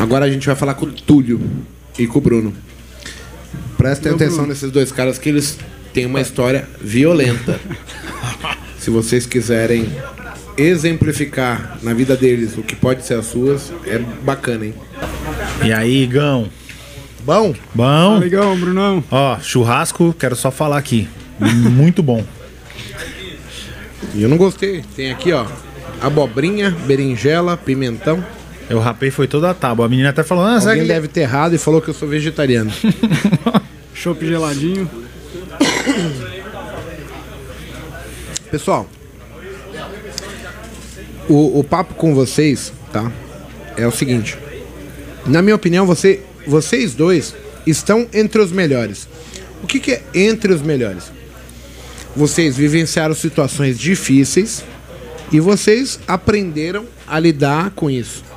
Agora a gente vai falar com o Túlio e com o Bruno. Prestem atenção nesses dois caras que eles têm uma história violenta. Se vocês quiserem exemplificar na vida deles o que pode ser as suas, é bacana, hein? E aí, Igão? Bom? Bom? Legal, Brunão. Ó, churrasco, quero só falar aqui. Muito bom. E eu não gostei. Tem aqui, ó, abobrinha, berinjela, pimentão. Eu rapei foi toda a tábua. A menina até falou, ah, Alguém que... deve ter errado e falou que eu sou vegetariano. Chopp geladinho. Pessoal, o, o papo com vocês, tá? É o seguinte. Na minha opinião, você, vocês dois estão entre os melhores. O que, que é entre os melhores? Vocês vivenciaram situações difíceis e vocês aprenderam a lidar com isso.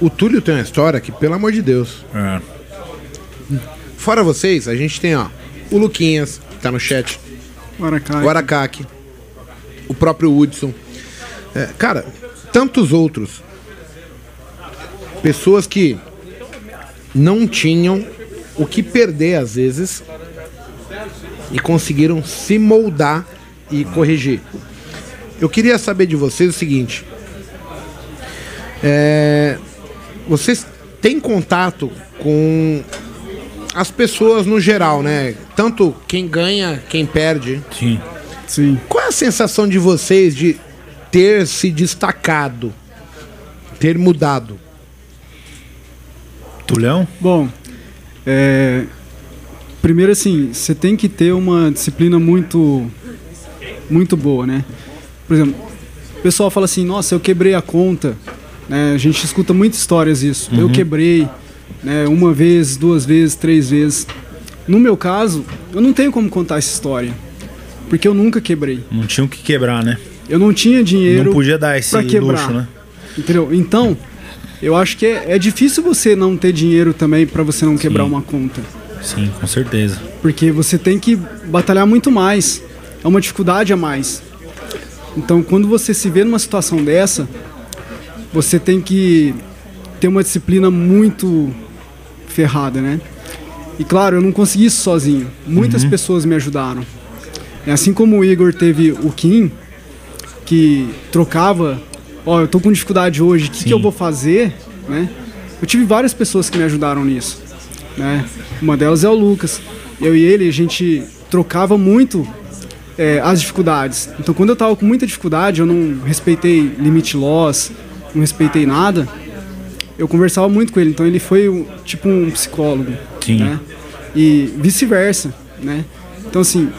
O Túlio tem uma história que, pelo amor de Deus. É. Fora vocês, a gente tem, ó, o Luquinhas, que tá no chat. Guaracá. o Aracaki, o próprio Hudson. É, cara, tantos outros. Pessoas que não tinham o que perder às vezes e conseguiram se moldar e corrigir. Eu queria saber de vocês o seguinte: é, vocês têm contato com as pessoas no geral, né? Tanto quem ganha, quem perde. Sim. Sim. Qual é a sensação de vocês de ter se destacado, ter mudado? Tulhão? Bom, é, primeiro assim, você tem que ter uma disciplina muito, muito boa, né? Por exemplo, o pessoal fala assim, nossa, eu quebrei a conta. Né? a gente escuta muitas histórias disso. Eu quebrei né, uma vez, duas vezes, três vezes. No meu caso, eu não tenho como contar essa história. Porque eu nunca quebrei. Não tinha o que quebrar, né? Eu não tinha dinheiro Não podia dar esse pra quebrar. luxo, né? Entendeu? Então, eu acho que é, é difícil você não ter dinheiro também pra você não quebrar Sim. uma conta. Sim, com certeza. Porque você tem que batalhar muito mais. É uma dificuldade a mais. Então, quando você se vê numa situação dessa, você tem que ter uma disciplina muito ferrada, né? E claro, eu não consegui isso sozinho. Muitas pessoas me ajudaram. É assim como o Igor teve o Kim, que trocava, ó, eu tô com dificuldade hoje, o que, que eu vou fazer, né? Eu tive várias pessoas que me ajudaram nisso, né? Uma delas é o Lucas. Eu e ele, a gente trocava muito é, as dificuldades. Então, quando eu tava com muita dificuldade, eu não respeitei limite loss, não respeitei nada, eu conversava muito com ele. Então, ele foi tipo um psicólogo, Sim. né? E vice-versa, né? Então, assim,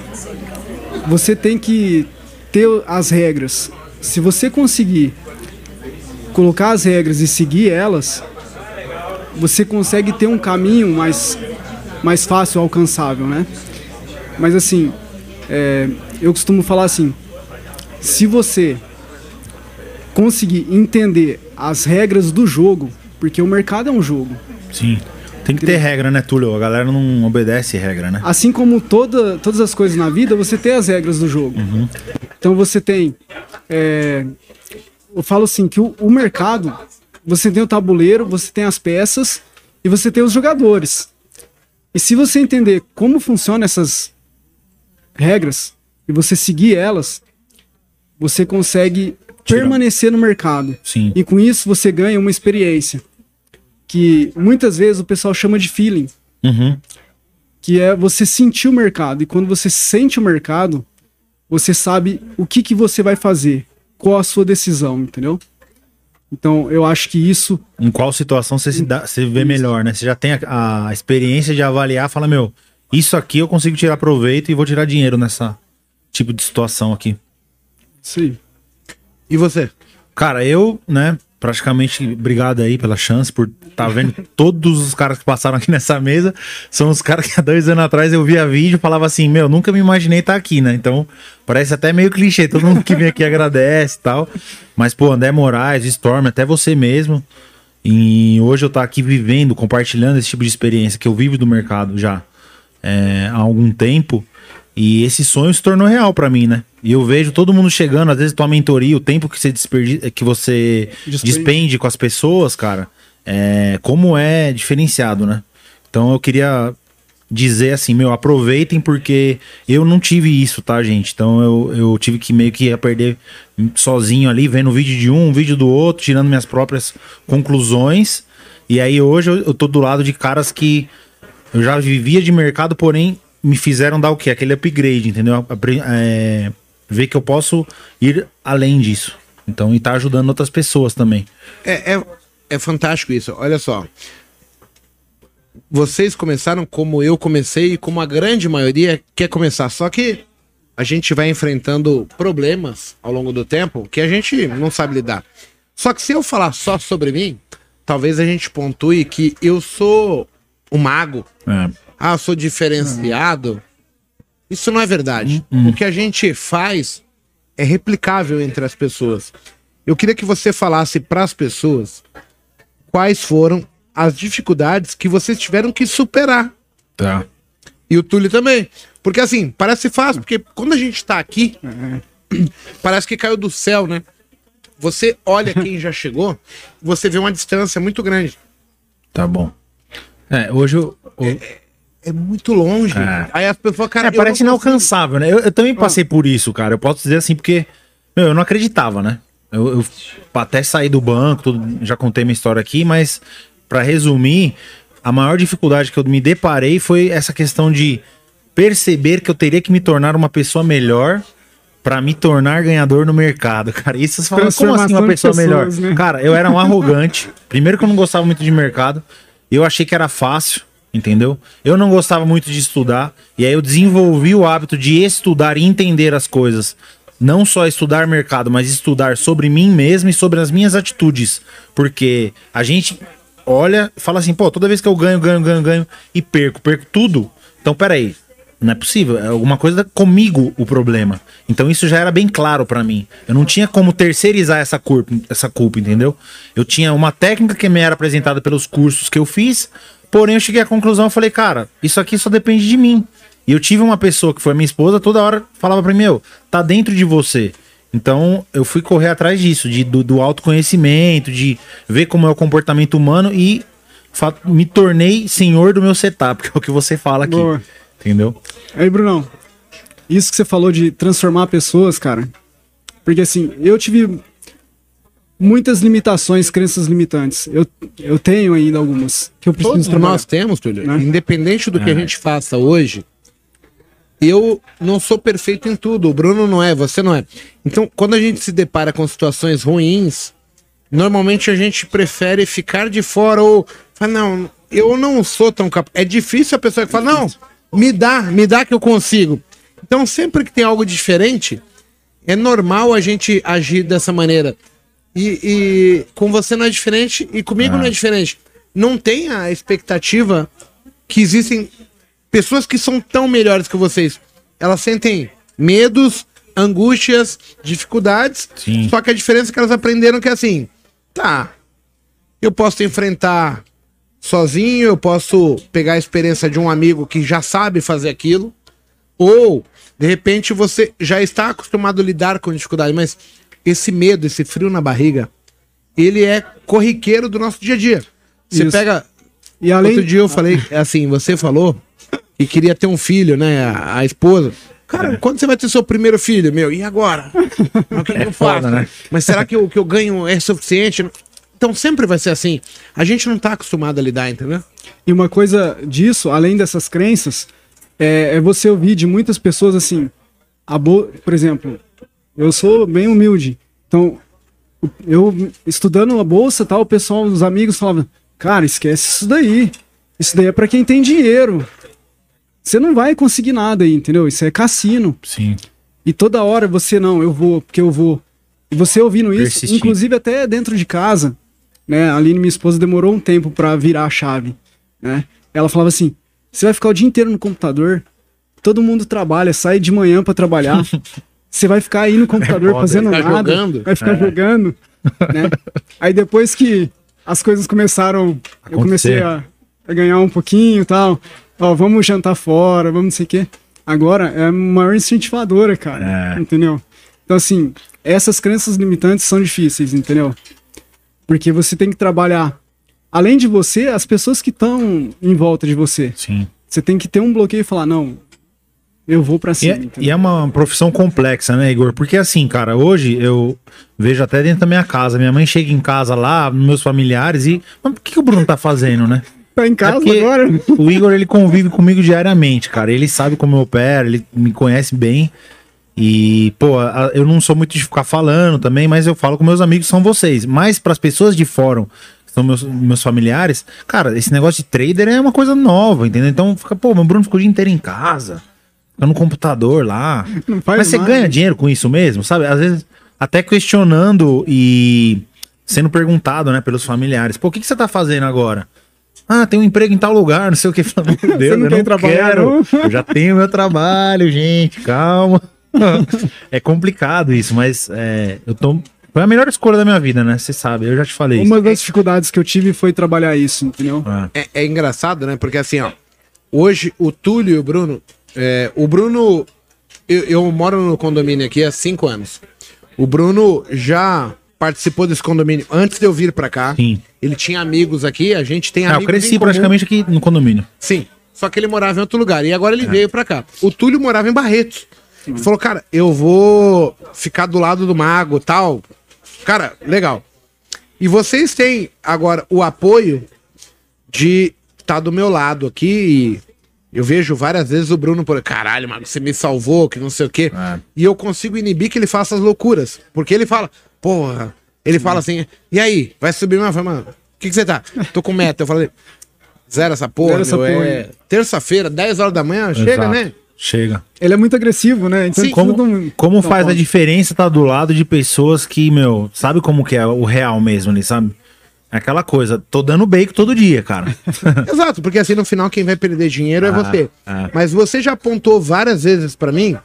você tem que ter as regras. Se você conseguir colocar as regras e seguir elas, você consegue ter um caminho mais, mais fácil, alcançável, né? Mas assim, é, eu costumo falar assim, se você conseguir entender as regras do jogo, porque o mercado é um jogo, Sim. Tem que ter regra, né, Túlio? A galera não obedece regra, né? Assim como toda, todas as coisas na vida, você tem as regras do jogo. Então você tem. é, eu falo assim que o, o mercado, você tem o tabuleiro, você tem as peças e você tem os jogadores. E se você entender como funcionam essas regras e você seguir elas, você consegue Permanecer no mercado. Sim. E com isso você ganha uma experiência que muitas vezes o pessoal chama de feeling Uhum. que é você sentir o mercado. E quando você sente o mercado, você sabe o que, que você vai fazer, qual a sua decisão, entendeu? Então, eu acho que isso Em qual situação você se dá, você vê melhor, né? Você já tem a, a experiência de avaliar, fala, meu, isso aqui eu consigo tirar proveito e vou tirar dinheiro nessa tipo de situação aqui. sim, E você? Cara, eu, né, praticamente, obrigado aí pela chance, por estar vendo todos os caras que passaram aqui nessa mesa. São os caras que há dois anos atrás eu via vídeo e falava assim, meu, nunca me imaginei estar aqui, né? Então, parece até meio clichê, todo mundo que vem aqui agradece e tal. Mas, pô, André Moraes, Storm, até você mesmo. E hoje eu tô aqui vivendo, compartilhando esse tipo de experiência que eu vivo do mercado já é, há algum tempo. E esse sonho se tornou real pra mim, né? E eu vejo todo mundo chegando, às vezes tua mentoria, o tempo que você, desperdi que você Despende. despende com as pessoas, cara, é, como é diferenciado, né? Então eu queria dizer assim, meu, aproveitem porque eu não tive isso, tá, gente? Então eu, eu tive que meio que perder sozinho ali, vendo o vídeo de um, um vídeo do outro, tirando minhas próprias conclusões. E aí hoje eu, eu tô do lado de caras que eu já vivia de mercado, porém me fizeram dar o quê? Aquele upgrade, entendeu? É, ver que eu posso ir além disso. Então, e tá ajudando outras pessoas também. É, é, é fantástico isso. Olha só. Vocês começaram como eu comecei e como a grande maioria quer começar. Só que a gente vai enfrentando problemas ao longo do tempo que a gente não sabe lidar. Só que se eu falar só sobre mim, talvez a gente pontue que eu sou o mago. É. Ah, eu sou diferenciado. Isso não é verdade. Uhum. O que a gente faz é replicável entre as pessoas. Eu queria que você falasse para as pessoas quais foram as dificuldades que vocês tiveram que superar. Tá. E o Túlio também. Porque assim, parece fácil, porque quando a gente tá aqui, uhum. parece que caiu do céu, né? Você olha quem já chegou, você vê uma distância muito grande. Tá bom. É, hoje eu. É, é, muito longe. É. Aí as pessoas, cara. É, parece inalcançável, né? Eu, eu também passei por isso, cara. Eu posso dizer assim, porque. Meu, eu não acreditava, né? Eu, eu até saí do banco, tudo, já contei minha história aqui, mas para resumir, a maior dificuldade que eu me deparei foi essa questão de perceber que eu teria que me tornar uma pessoa melhor para me tornar ganhador no mercado, cara. Isso você fala, como assim uma pessoa pessoas, melhor? Né? Cara, eu era um arrogante. Primeiro que eu não gostava muito de mercado. Eu achei que era fácil, entendeu? Eu não gostava muito de estudar. E aí eu desenvolvi o hábito de estudar e entender as coisas. Não só estudar mercado, mas estudar sobre mim mesmo e sobre as minhas atitudes. Porque a gente olha fala assim, pô, toda vez que eu ganho, ganho, ganho, ganho e perco, perco tudo. Então, peraí, não é possível. É alguma coisa comigo o problema. Então isso já era bem claro para mim. Eu não tinha como terceirizar essa culpa, essa culpa, entendeu? Eu tinha uma técnica que me era apresentada pelos cursos que eu fiz, porém eu cheguei à conclusão e falei, cara, isso aqui só depende de mim. E eu tive uma pessoa que foi minha esposa, toda hora falava para mim, meu, tá dentro de você. Então eu fui correr atrás disso, de, do, do autoconhecimento, de ver como é o comportamento humano e me tornei senhor do meu setup, que é o que você fala aqui. Boa. Entendeu? Aí, Brunão, isso que você falou de transformar pessoas, cara. Porque assim, eu tive muitas limitações, crenças limitantes. Eu, eu tenho ainda algumas que eu preciso Todos trabalhar. nós temos, Túlio. Né? Independente do é. que a é. gente faça hoje, eu não sou perfeito em tudo. O Bruno não é, você não é. Então, quando a gente se depara com situações ruins, normalmente a gente prefere ficar de fora ou fala, não, eu não sou tão capaz. É difícil a pessoa que fala, não, me dá, me dá que eu consigo. Então, sempre que tem algo diferente, é normal a gente agir dessa maneira. E, e com você não é diferente e comigo não é diferente. Não tem a expectativa que existem pessoas que são tão melhores que vocês. Elas sentem medos, angústias, dificuldades. Sim. Só que a diferença é que elas aprenderam que é assim, tá, eu posso enfrentar sozinho, eu posso pegar a experiência de um amigo que já sabe fazer aquilo, ou de repente você já está acostumado a lidar com dificuldade, mas esse medo, esse frio na barriga, ele é corriqueiro do nosso dia a dia. Você Isso. pega. E além... Outro dia eu falei, é assim, você falou e queria ter um filho, né? A, a esposa. Cara, é. quando você vai ter seu primeiro filho, meu? E agora? O que, é eu faço? Foda, né? Mas será que o que eu ganho é suficiente? Então sempre vai ser assim. A gente não tá acostumado a lidar, entendeu? E uma coisa disso, além dessas crenças, é, é você ouvir de muitas pessoas assim. A bo... Por exemplo, eu sou bem humilde. Então, eu estudando a bolsa tal, o pessoal, os amigos falavam: Cara, esquece isso daí. Isso daí é para quem tem dinheiro. Você não vai conseguir nada aí, entendeu? Isso é cassino. Sim. E toda hora você, não, eu vou, porque eu vou. E você ouvindo isso, Persistir. inclusive até dentro de casa, né? A Aline, minha esposa, demorou um tempo para virar a chave, né? Ela falava assim: você vai ficar o dia inteiro no computador, todo mundo trabalha, sai de manhã para trabalhar, você vai ficar aí no computador é fazendo nada, jogando. vai ficar é. jogando, né? Aí depois que as coisas começaram, Acontecer. eu comecei a, a ganhar um pouquinho e tal, ó, vamos jantar fora, vamos não sei o quê. Agora é a maior incentivadora, cara, é. entendeu? Então, assim, essas crenças limitantes são difíceis, entendeu? Porque você tem que trabalhar além de você, as pessoas que estão em volta de você. Sim. Você tem que ter um bloqueio e falar, não, eu vou pra E cima. é, entendeu? e é uma profissão complexa, né, Igor? Porque assim, cara, hoje eu vejo até dentro da minha casa. Minha mãe chega em casa lá, meus familiares, e. Mas o que, que o Bruno tá fazendo, né? Tá em casa É agora? O Igor, ele convive comigo diariamente, cara. Ele sabe como eu opero, ele me conhece bem. E, pô, eu não sou muito de ficar falando também, mas eu falo com meus amigos, são vocês. Mas para as pessoas de fora, que são meus, meus familiares, cara, esse negócio de trader é uma coisa nova, entendeu? Então fica, pô, meu Bruno ficou o dia inteiro em casa, no computador lá. Não faz mas você nada. ganha dinheiro com isso mesmo, sabe? Às vezes até questionando e sendo perguntado, né, pelos familiares. Pô, o que, que você tá fazendo agora? Ah, tem um emprego em tal lugar, não sei o que. Meu Deus, não eu não trabalhar, quero. não? Eu já tenho meu trabalho, gente, calma. é complicado isso, mas é, eu tô. Foi a melhor escolha da minha vida, né? Você sabe, eu já te falei Uma das dificuldades que eu tive foi trabalhar isso, entendeu? isso. Ah, É, é engraçado, né? Porque assim, ó. Hoje o Túlio e o Bruno. É, o Bruno. Eu, eu moro no condomínio aqui há cinco anos. O Bruno já participou desse condomínio antes de eu vir pra cá. Sim. Ele tinha amigos aqui, a gente tem Ah, amigos. eu cresci em comum. praticamente aqui no condomínio. Sim. Só que ele morava em outro lugar. E agora ele veio pra cá. O Túlio morava em Barretos. Ele falou, cara, eu vou ficar do lado do mago e tal. Cara, legal. E vocês têm agora o apoio de estar do meu lado aqui. Eu vejo várias vezes o Bruno por caralho, mago, você me salvou, que não sei o quê. É. E eu consigo inibir que ele faça as loucuras. Porque ele fala, porra. Ele fala assim, e aí, vai subir uma fama? Mano, o que, que você tá? Tô com meta. Eu falei, zero essa porra, Zero essa meu, porra. é terça-feira, 10 horas da manhã, chega, Exato. né? Chega. Ele é muito agressivo, né? Então Sim, Como, tudo- como não faz a diferença estar do lado de pessoas que, meu, sabe como que é o real mesmo ali, sabe? É aquela coisa, tô dando bacon todo dia, cara. Exato, porque assim no final quem vai perder dinheiro é Ah, você. ah. Mas você já apontou várias vezes pra mim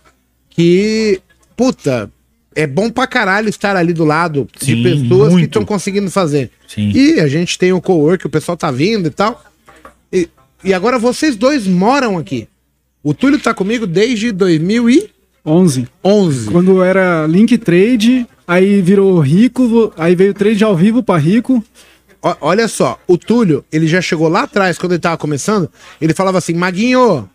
que, puta, é bom pra caralho estar ali do lado Sim, de pessoas que muito. estão conseguindo fazer. Sim. E a gente tem o co-work, o pessoal tá vindo e tal. E, e agora vocês dois moram aqui. O Túlio tá comigo desde 2011. 11. Quando era Link Trade, aí virou Rico, aí veio trade ao vivo pra Rico. Olha só, o Túlio, ele já chegou lá atrás, quando ele tava começando, ele falava assim, Maguinho,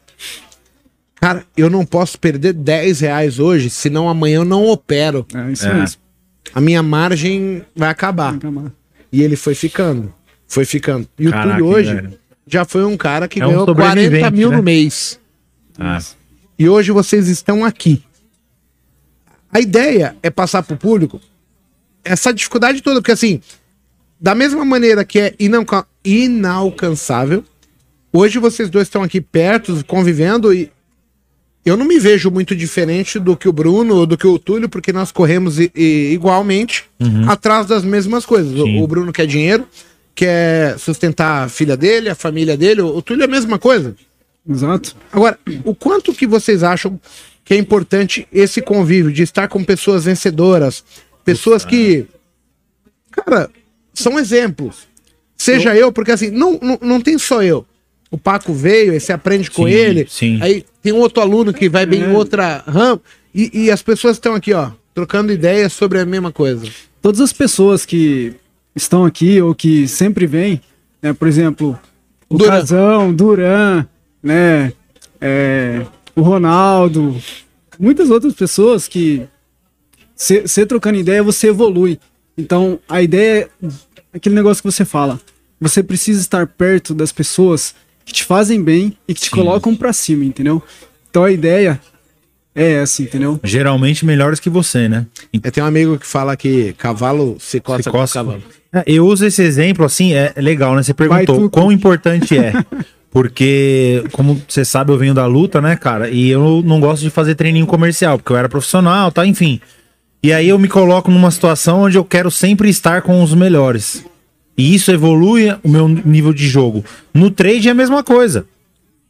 cara, eu não posso perder 10 reais hoje, senão amanhã eu não opero. É isso É. mesmo. A minha margem vai acabar. Calma. E ele foi ficando, foi ficando. E o Caraca, Túlio hoje velho. já foi um cara que É um ganhou 40 sobrevivente, mil né? no mês. Ah, E hoje vocês estão aqui. A ideia é passar pro público essa dificuldade toda, porque assim, da mesma maneira que é inalca- inalcançável, hoje vocês dois estão aqui perto, convivendo e eu não me vejo muito diferente do que o Bruno ou do que o Túlio, porque nós corremos i- i- igualmente atrás das mesmas coisas. O, o Bruno quer dinheiro, quer sustentar a filha dele, a família dele, o, o Túlio é a mesma coisa. Exato. Agora, o quanto que vocês acham que é importante esse convívio de estar com pessoas vencedoras, pessoas que, cara, são exemplos. Seja eu, porque assim, não, não, não tem só eu. O Paco veio, você aprende com Sim, ele. sim. Aí tem um outro aluno que vai bem em outra ramo. E, e as pessoas estão aqui, ó, trocando ideias sobre a mesma coisa. Todas as pessoas que estão aqui ou que sempre vêm, né, por exemplo, o Duran. Casão, Duran, né, é, o Ronaldo, muitas outras pessoas que você trocando ideia, você evolui. Então, a ideia é aquele negócio que você fala. Você precisa estar perto das pessoas que te fazem bem e que te Sim. colocam pra cima, entendeu? Então a ideia é essa, entendeu? geralmente melhores que você, né? Eu tenho um amigo que fala que cavalo se coça, Se com coça. cavalo. É, Eu uso esse exemplo assim, é legal, né? Você perguntou quão importante é. Porque, como você sabe, eu venho da luta, né, cara? E eu não gosto de fazer treininho comercial, porque eu era profissional, tá? Enfim. E aí eu me coloco numa situação onde eu quero sempre estar com os melhores. E isso evolui o meu nível de jogo. No trade é a mesma coisa.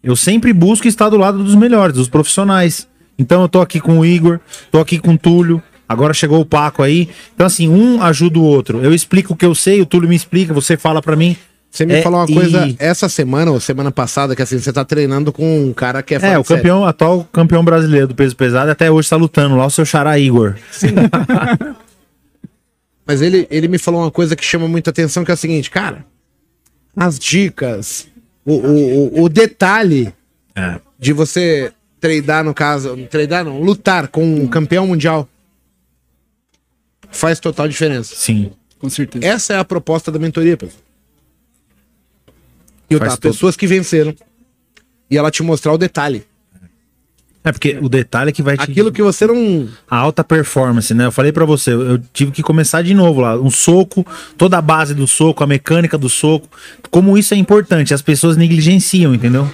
Eu sempre busco estar do lado dos melhores, dos profissionais. Então eu tô aqui com o Igor, tô aqui com o Túlio, agora chegou o Paco aí. Então assim, um ajuda o outro. Eu explico o que eu sei, o Túlio me explica, você fala pra mim. Você me É, falou uma e- coisa essa semana ou semana passada, que assim, você tá treinando com um cara que é É, o campeão, atual campeão brasileiro do peso pesado, até hoje tá lutando lá o seu xará Igor. Mas ele, ele me falou uma coisa que chama muita atenção, que é o seguinte, cara, as dicas, o, o, o- o detalhe É. de você treinar, no caso, treinar não, lutar com um campeão mundial faz total diferença. Sim. Com certeza. Essa é a proposta da mentoria, pessoal. E Faz tá, todo- pessoas que venceram. E ela te mostrar o detalhe. É porque o detalhe é que vai te. Aquilo que você não. A alta performance, né? Eu falei pra você, eu eu tive que começar de novo lá. Um soco, toda a base do soco, a mecânica do soco. Como isso é importante, as pessoas negligenciam, entendeu?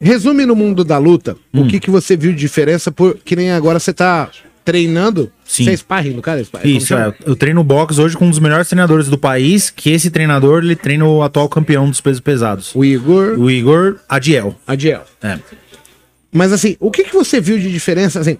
Resume no mundo da luta Hum. o que, que você viu de diferença, por, que nem agora você tá treinando. Sim. Você é sparring, no cara? Sparring, Isso, como é. Eu treino boxe hoje com um dos melhores treinadores do país, que esse treinador, ele treina o atual campeão dos pesos pesados. O Igor O Igor Adiel. Adiel. É. Mas assim, o que, que você viu de diferença, assim,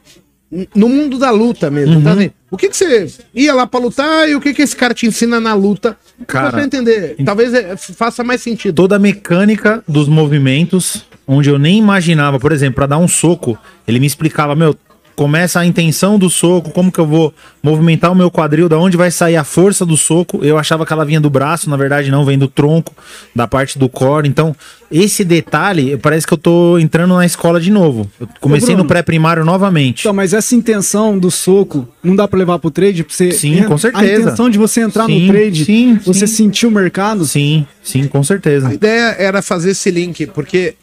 no mundo da luta mesmo, Uhum. tá? Assim, o que, que você ia lá pra lutar e o que, que esse cara te ensina na luta? Cara, pra entender. Talvez é, faça mais sentido. Toda a mecânica dos movimentos, onde eu nem imaginava, por exemplo, pra dar um soco, ele me explicava, meu, começa a intenção do soco, como que eu vou movimentar o meu quadril, da onde vai sair a força do soco. Eu achava que ela vinha do braço, na verdade não, vem do tronco, da parte do core. Então, esse detalhe, parece que eu tô entrando na escola de novo. Eu comecei Bruno. no pré-primário novamente. Então, mas essa intenção do soco não dá pra levar pro trade? Pra você Sim, com certeza. A intenção de você entrar Sim, no trade, sim, você sim. sentir o mercado, Sim, sim, com certeza. A ideia era fazer esse link, porque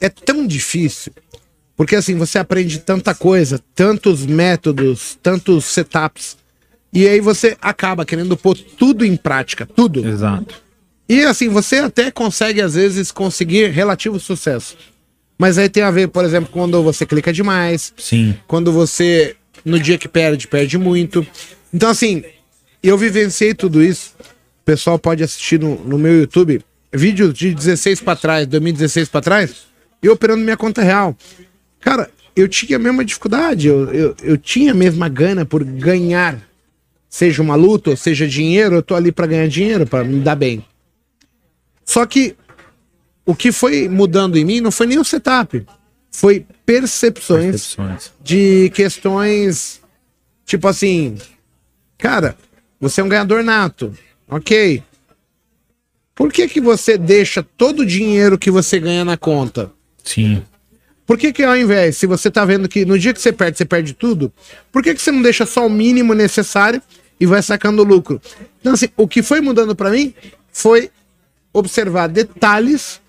é tão difícil. Porque assim, você aprende tanta coisa, tantos métodos, tantos setups. E aí você acaba querendo pôr tudo em prática, tudo. Exato. E assim, você até consegue, às vezes, conseguir relativo sucesso. Mas aí tem a ver, por exemplo, quando você clica demais, Sim. quando você, no dia que perde, perde muito. Então, assim, eu vivenciei tudo isso. O pessoal pode assistir no, no meu YouTube vídeos de 16 pra trás, 2016 pra trás, eu operando minha conta real. Cara, eu tinha a mesma dificuldade, eu, eu, eu tinha a mesma gana por ganhar. Seja uma luta, ou seja dinheiro, eu tô ali pra ganhar dinheiro, pra me dar bem. Só que o que foi mudando em mim não foi nem o setup, foi percepções Percepções. de questões tipo assim, cara, você é um ganhador nato, ok? Por que que você deixa todo o dinheiro que você ganha na conta? Sim. Por que que ao invés, se você tá vendo que no dia que você perde, você perde tudo, por que que você não deixa só o mínimo necessário e vai sacando lucro? Então assim, o que foi mudando pra mim foi observar detalhes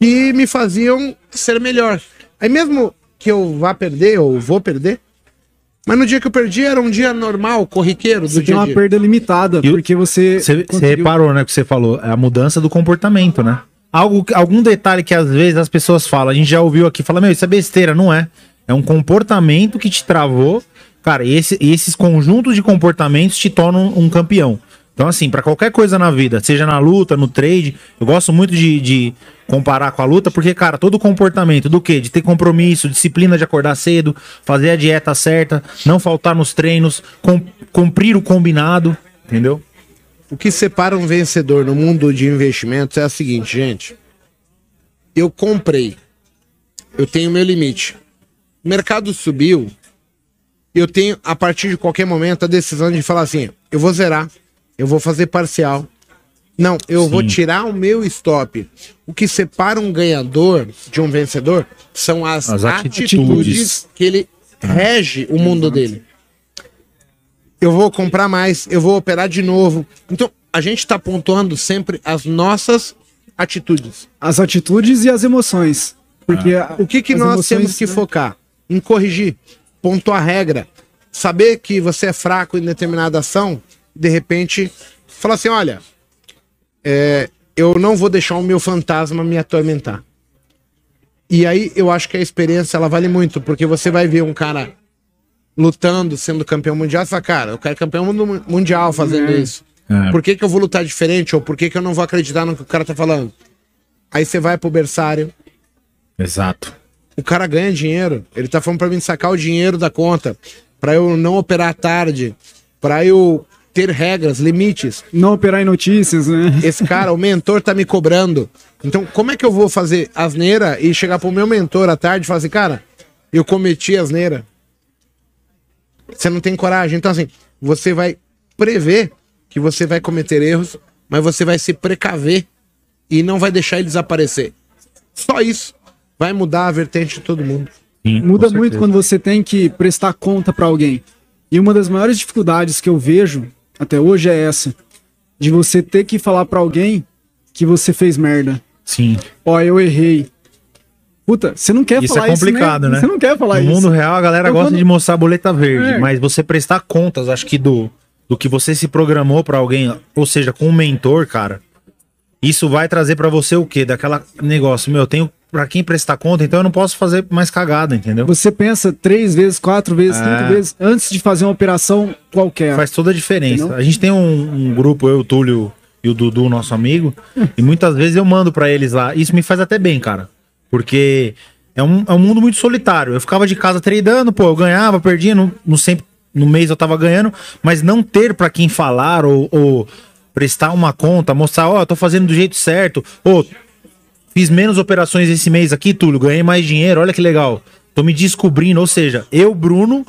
que me faziam ser melhor. Aí mesmo que eu vá perder ou vou perder, mas no dia que eu perdi era um dia normal, corriqueiro do você tem dia a uma dia. perda limitada, E porque você. Você você conseguiu- reparou, né, que você falou, é a mudança do comportamento, né? Algo, algum detalhe que às vezes as pessoas falam, a gente já ouviu aqui, fala, meu, isso é besteira, não é. É um comportamento que te travou. Cara, e esse, esses conjuntos de comportamentos te tornam um campeão. Então, assim, pra qualquer coisa na vida, seja na luta, no trade, eu gosto muito de, de comparar com a luta, porque, cara, todo comportamento do quê? De ter compromisso, disciplina de acordar cedo, fazer a dieta certa, não faltar nos treinos, cum- cumprir o combinado, entendeu? O que separa um vencedor no mundo de investimentos é o seguinte, gente. Eu comprei. Eu tenho meu limite. O mercado subiu. Eu tenho, a partir de qualquer momento, a decisão de falar assim: eu vou zerar, eu vou fazer parcial. Não, eu vou tirar o meu stop. O que separa um ganhador de um vencedor são as, As atitudes. atitudes. que ele rege o mundo dele eu vou comprar mais, eu vou operar de novo. Então, a gente está pontuando sempre as nossas atitudes. As atitudes e as emoções. Porque a- O que, que nós emoções, temos que né? focar? Em corrigir, pontuar a regra, saber que você é fraco em determinada ação, de repente, falar assim: olha, é, eu não vou deixar o meu fantasma me atormentar. E aí eu acho que a experiência ela vale muito, porque você vai ver um cara lutando, sendo campeão mundial, e fala, cara, eu quero campeão mundial fazendo isso. É. Por que, que eu vou lutar diferente? Ou por que, que eu não vou acreditar no que o cara tá falando? Aí você vai pro berçário, Exato. o cara ganha dinheiro. Ele tá falando pra mim sacar o dinheiro da conta, pra eu não operar tarde, pra eu ter regras, limites. Não operar em notícias, né? Esse cara, o mentor tá me cobrando. Então, como é que eu vou fazer asneira e chegar pro meu mentor à tarde e falar assim, cara, eu cometi asneira? Você não tem coragem. Então, assim, você vai prever que você vai cometer erros, mas você vai se precaver e não vai deixar eles aparecer. Só isso vai mudar a vertente de todo mundo. Sim, Muda muito quando você tem que prestar conta pra alguém. E uma das maiores dificuldades que eu vejo até hoje é essa, de você ter que falar pra alguém que você fez merda. Sim. Ó, eu errei. Puta, você não quer Isso falar é complicado, isso, né? Você não quer falar no isso. mundo real, a galera Eu gosta quando- de mostrar a boleta verde, É. mas você prestar contas, acho que do, do que você se programou pra alguém, ou seja, com um mentor, cara, isso vai trazer pra você o quê? Daquela negócio, meu, eu tenho pra quem prestar conta, então eu não posso fazer mais cagada, entendeu? Você pensa três vezes, quatro vezes, É. cinco vezes antes de fazer uma operação qualquer. Faz toda a diferença. Entendeu? A gente tem um, um grupo, eu, o Túlio e o Dudu, nosso amigo, e muitas vezes eu mando pra eles lá. Isso me faz até bem, cara. Porque é um, é um mundo muito solitário. Eu ficava de casa tradando, pô, eu ganhava, perdia, não, não sempre no mês eu tava ganhando, mas não ter pra quem falar ou, ou prestar uma conta, mostrar, ó, eu tô fazendo do jeito certo, ou fiz menos operações esse mês aqui, Túlio, ganhei mais dinheiro, olha que legal. Tô me descobrindo, ou seja, eu, Bruno,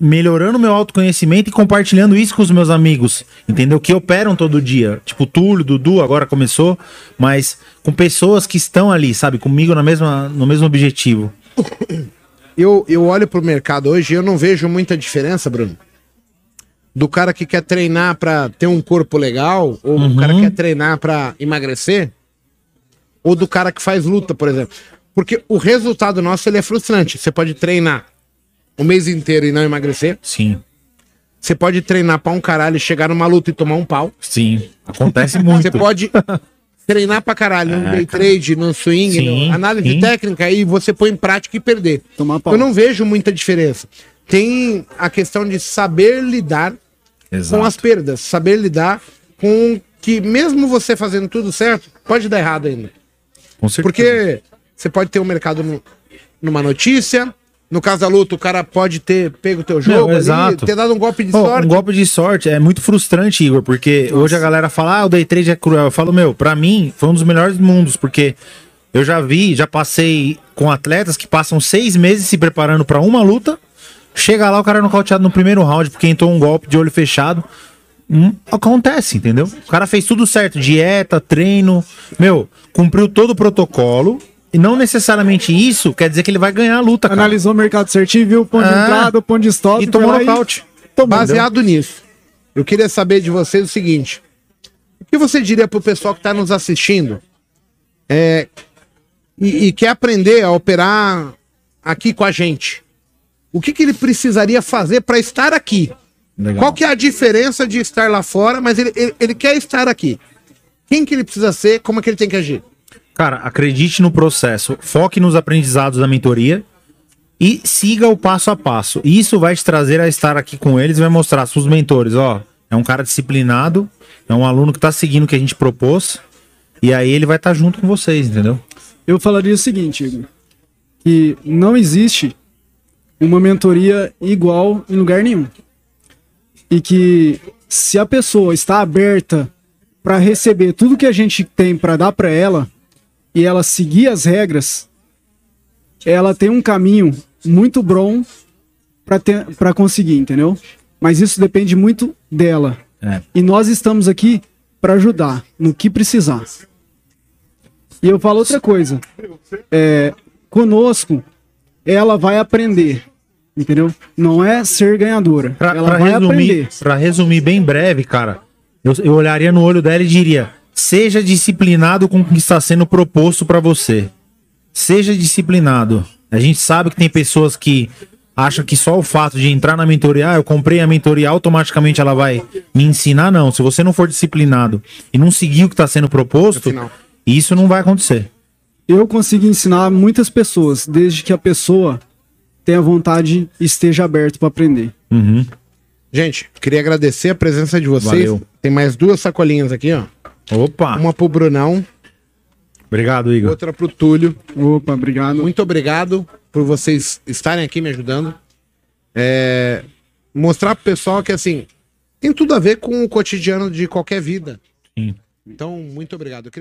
melhorando meu autoconhecimento e compartilhando isso com os meus amigos, entendeu? Que operam todo dia. Tipo, Túlio, Dudu, agora começou, mas com pessoas que estão ali, sabe, comigo na mesma, no mesmo objetivo. Eu, eu olho pro mercado hoje e eu não vejo muita diferença, Bruno. Do cara que quer treinar pra ter um corpo legal, ou do cara que quer treinar pra emagrecer, ou do cara que faz luta, por exemplo. Porque o resultado nosso ele é frustrante. Você pode treinar o mês inteiro e não emagrecer. Sim, Você pode treinar pra um caralho e chegar numa luta e tomar um pau. sim. Acontece muito. Você pode treinar pra caralho no day trade, no swing, Sim, no análise sim. técnica e você põe em prática e perder. Tomar pau. Eu não vejo muita diferença. Tem a questão de saber lidar Exato. com as perdas, saber lidar com que mesmo você fazendo tudo certo, pode dar errado ainda. Com certeza. Porque você pode ter um mercado no- numa notícia, no caso da luta, o cara pode ter pego o teu jogo, ali, exato. ter dado um golpe de Pô, sorte. Um golpe de sorte é muito frustrante, Igor, porque hoje a galera fala, ah, o day trade é cruel. Eu falo, meu, pra mim foi um dos melhores mundos, porque eu já vi, já passei com atletas que passam seis meses se preparando pra uma luta, chega lá o cara é nocauteado no primeiro round porque entrou um golpe de olho fechado. Hum, acontece, entendeu? O cara fez tudo certo, dieta, treino, meu, cumpriu todo o protocolo. E não necessariamente isso quer dizer que ele vai ganhar a luta, cara. Analisou o mercado certinho, viu o ponto de É. entrada, o ponto de stop. E tomou nocaute. Baseado nisso, eu queria saber de vocês o seguinte: o que você diria pro pessoal que tá nos assistindo é, e, e quer aprender a operar aqui com a gente? O que, que ele precisaria fazer para estar aqui? Legal. Qual que é a diferença de estar lá fora, mas ele, ele, ele quer estar aqui? Quem que ele precisa ser? Como é que ele tem que agir? Cara, acredite no processo, foque nos aprendizados da mentoria e siga o passo a passo. Isso vai te trazer a estar aqui com eles vai mostrar os mentores, ó, é um cara disciplinado, é um aluno que tá seguindo o que a gente propôs e aí ele vai estar junto com vocês, entendeu? Eu falaria o seguinte, Igor, que não existe uma mentoria igual em lugar nenhum. E que se a pessoa está aberta para receber tudo que a gente tem para dar para ela e ela seguir as regras, ela tem um caminho muito bom para conseguir, entendeu? Mas isso depende muito dela. É. E nós estamos aqui para ajudar no que precisar. E eu falo outra coisa. É, conosco, ela vai aprender. Entendeu? Não é ser ganhadora. Pra, ela pra vai resumir, aprender. pra resumir bem breve, cara, eu, eu olharia no olho dela e diria: seja disciplinado com o que está sendo proposto pra você. Seja disciplinado. A gente sabe que tem pessoas que acham que só o fato de entrar na mentoria, ah, eu comprei a mentoria, automaticamente ela vai me ensinar. Não, se você não for disciplinado e não seguir o que está sendo proposto, isso não vai acontecer. Eu consigo ensinar muitas pessoas, desde que a pessoa tenha vontade e esteja aberto para aprender. Uhum. Gente, queria agradecer a presença de vocês. Valeu. Tem mais duas sacolinhas aqui, ó. Opa! Uma pro Brunão, Obrigado, Igor. outra pro Túlio. Opa, obrigado. Muito obrigado por vocês estarem aqui me ajudando. É, mostrar pro pessoal que, assim, tem tudo a ver com o cotidiano de qualquer vida. Sim. Então, muito obrigado.